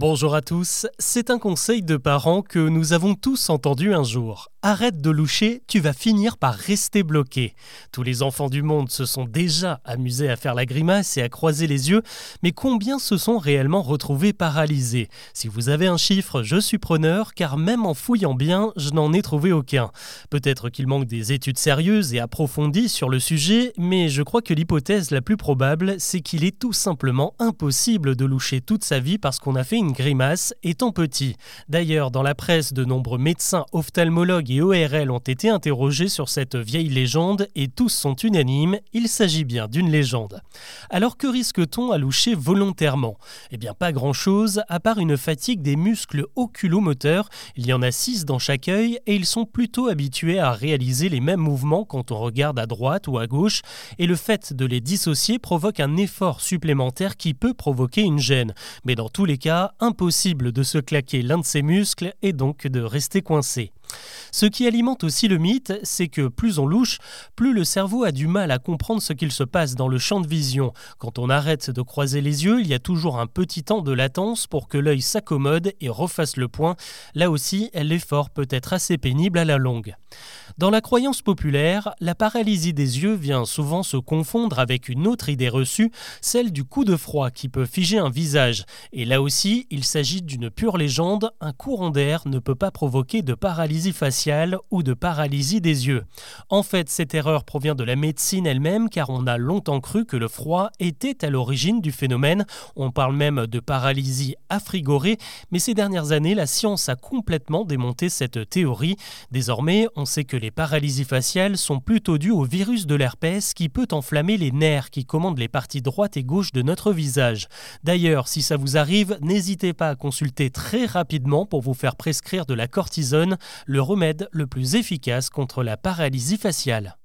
Bonjour à tous, c'est un conseil de parents que nous avons tous entendu un jour. Arrête de loucher, tu vas finir par rester bloqué. Tous les enfants du monde se sont déjà amusés à faire la grimace et à croiser les yeux, mais combien se sont réellement retrouvés paralysés? Si vous avez un chiffre, je suis preneur, car même en fouillant bien, je n'en ai trouvé aucun. Peut-être qu'il manque des études sérieuses et approfondies sur le sujet, mais je crois que l'hypothèse la plus probable, c'est qu'il est tout simplement impossible de loucher toute sa vie parce qu'on a fait une grimace étant petit. D'ailleurs, dans la presse, de nombreux médecins, ophtalmologues ORL ont été interrogés sur cette vieille légende et tous sont unanimes, il s'agit bien d'une légende. Alors que risque-t-on à loucher volontairement? Eh bien pas grand-chose, à part une fatigue des muscles oculomoteurs, il y en a 6 dans chaque œil et ils sont plutôt habitués à réaliser les mêmes mouvements quand on regarde à droite ou à gauche, et le fait de les dissocier provoque un effort supplémentaire qui peut provoquer une gêne. Mais dans tous les cas, impossible de se claquer l'un de ses muscles et donc de rester coincé. Ce qui alimente aussi le mythe, c'est que plus on louche, plus le cerveau a du mal à comprendre ce qu'il se passe dans le champ de vision. Quand on arrête de croiser les yeux, il y a toujours un petit temps de latence pour que l'œil s'accommode et refasse le point. Là aussi, l'effort peut être assez pénible à la longue. Dans la croyance populaire, la paralysie des yeux vient souvent se confondre avec une autre idée reçue, celle du coup de froid qui peut figer un visage. Et là aussi, il s'agit d'une pure légende, un courant d'air ne peut pas provoquer de paralysie faciale ou de paralysie des yeux. En fait, cette erreur provient de la médecine elle-même car on a longtemps cru que le froid était à l'origine du phénomène. On parle même de paralysie affrigorée, mais ces dernières années, la science a complètement démonté cette théorie. Désormais, on sait que les paralysies faciales sont plutôt dues au virus de l'herpès qui peut enflammer les nerfs qui commandent les parties droite et gauche de notre visage. D'ailleurs, si ça vous arrive, n'hésitez pas à consulter très rapidement pour vous faire prescrire de la cortisone le remède le plus efficace contre la paralysie faciale.